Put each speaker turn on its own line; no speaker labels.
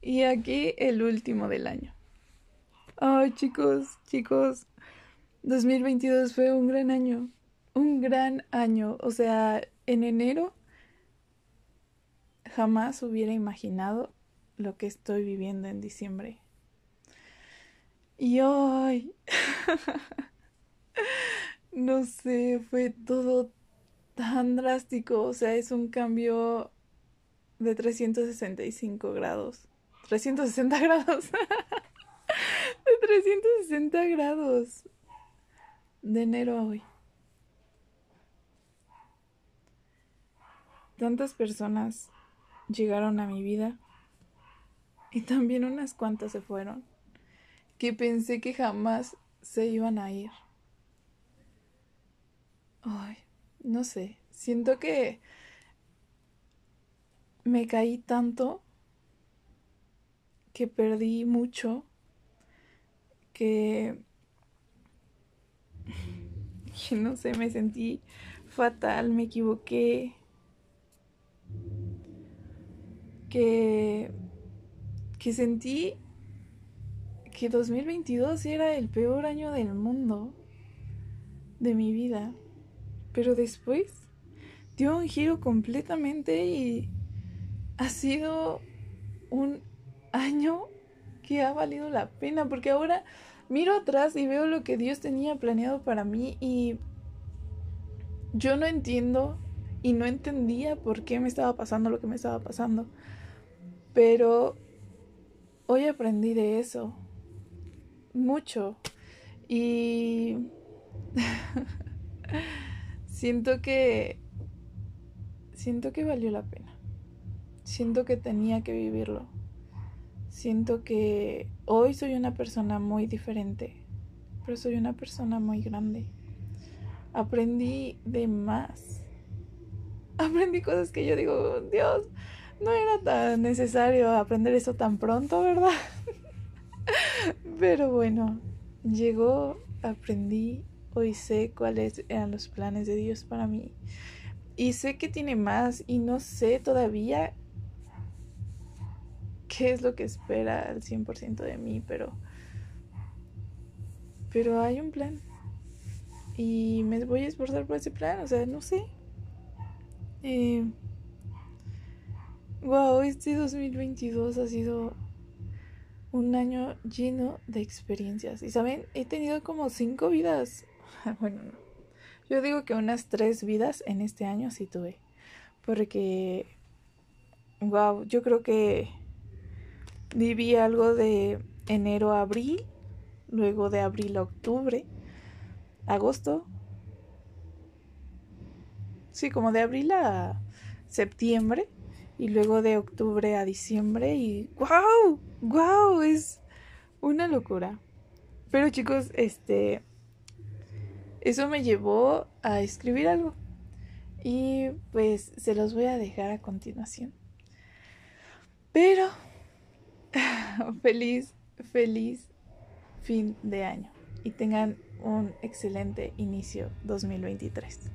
Y aquí el último del año. Ay, chicos, chicos, 2022 fue un gran año. Un gran año. O sea, en enero jamás hubiera imaginado lo que estoy viviendo en diciembre. Y hoy, no sé, fue todo tan drástico. O sea, es un cambio de 365 grados. 360 grados. de 360 grados. De enero a hoy. Tantas personas llegaron a mi vida y también unas cuantas se fueron que pensé que jamás se iban a ir. Ay, no sé, siento que me caí tanto que perdí mucho que, que no sé, me sentí fatal, me equivoqué, que, que sentí que 2022 era el peor año del mundo, de mi vida. Pero después dio un giro completamente y ha sido un año que ha valido la pena porque ahora miro atrás y veo lo que Dios tenía planeado para mí y yo no entiendo y no entendía por qué me estaba pasando lo que me estaba pasando. Pero hoy aprendí de eso mucho y siento que siento que valió la pena. Siento que tenía que vivirlo. Siento que hoy soy una persona muy diferente, pero soy una persona muy grande. Aprendí de más. Aprendí cosas que yo digo, Dios, no era tan necesario aprender eso tan pronto, ¿verdad? Pero bueno, llegó, aprendí, hoy sé cuáles eran los planes de Dios para mí. Y sé que tiene más y no sé todavía qué es lo que espera al 100% de mí, pero pero hay un plan. Y me voy a esforzar por ese plan, o sea, no sé. Eh, wow, este 2022 ha sido un año lleno de experiencias. Y saben, he tenido como cinco vidas. bueno, no. Yo digo que unas tres vidas en este año sí tuve. Porque, wow, yo creo que viví algo de enero a abril, luego de abril a octubre, agosto. Sí, como de abril a septiembre y luego de octubre a diciembre y wow, wow, es una locura. Pero chicos, este eso me llevó a escribir algo y pues se los voy a dejar a continuación. Pero feliz, feliz fin de año y tengan un excelente inicio 2023.